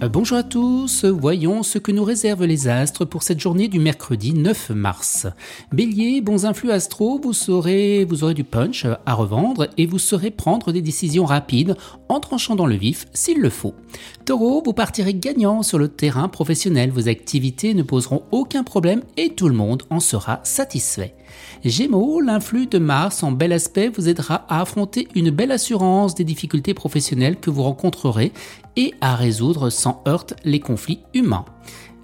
Euh, bonjour à tous, voyons ce que nous réservent les astres pour cette journée du mercredi 9 mars. Bélier, bons influx astro, vous saurez, vous aurez du punch à revendre et vous saurez prendre des décisions rapides en tranchant dans le vif s'il le faut. Taureau, vous partirez gagnant sur le terrain professionnel, vos activités ne poseront aucun problème et tout le monde en sera satisfait. Gémeaux, l'influx de Mars en bel aspect vous aidera à affronter une belle assurance des difficultés professionnelles que vous rencontrerez et à résoudre sans heurte les conflits humains.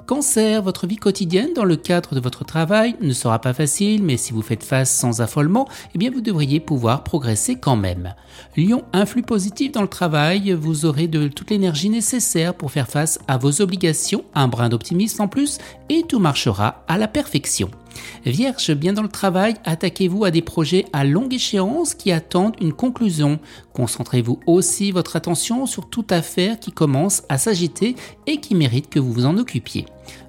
Cancer, votre vie quotidienne dans le cadre de votre travail ne sera pas facile, mais si vous faites face sans affolement, eh vous devriez pouvoir progresser quand même. Lion, influx positif dans le travail, vous aurez de toute l'énergie nécessaire pour faire face à vos obligations, un brin d'optimisme en plus, et tout marchera à la perfection. Vierge, bien dans le travail, attaquez-vous à des projets à longue échéance qui attendent une conclusion. Concentrez-vous aussi votre attention sur toute affaire qui commence à s'agiter et qui mérite que vous vous en occupiez.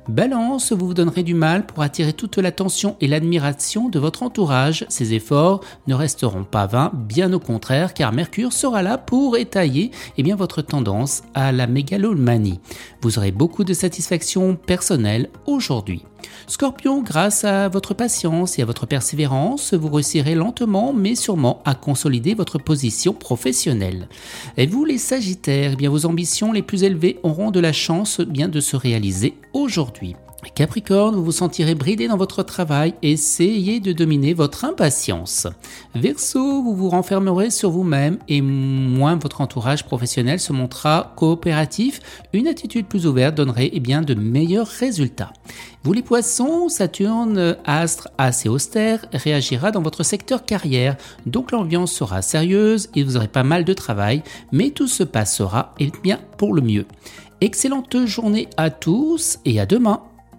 Balance, vous vous donnerez du mal pour attirer toute l'attention et l'admiration de votre entourage. Ces efforts ne resteront pas vains, bien au contraire, car Mercure sera là pour étayer eh votre tendance à la mégalomanie. Vous aurez beaucoup de satisfaction personnelle aujourd'hui. Scorpion, grâce à votre patience et à votre persévérance, vous réussirez lentement mais sûrement à consolider votre position professionnelle. Et vous les Sagittaires, eh bien vos ambitions les plus élevées auront de la chance bien de se réaliser aujourd'hui. Capricorne, vous vous sentirez bridé dans votre travail, essayez de dominer votre impatience. Verseau, vous vous renfermerez sur vous-même et moins votre entourage professionnel se montrera coopératif, une attitude plus ouverte donnerait eh bien, de meilleurs résultats. Vous les poissons, Saturne, astre assez austère, réagira dans votre secteur carrière, donc l'ambiance sera sérieuse et vous aurez pas mal de travail, mais tout se passera eh bien pour le mieux. Excellente journée à tous et à demain.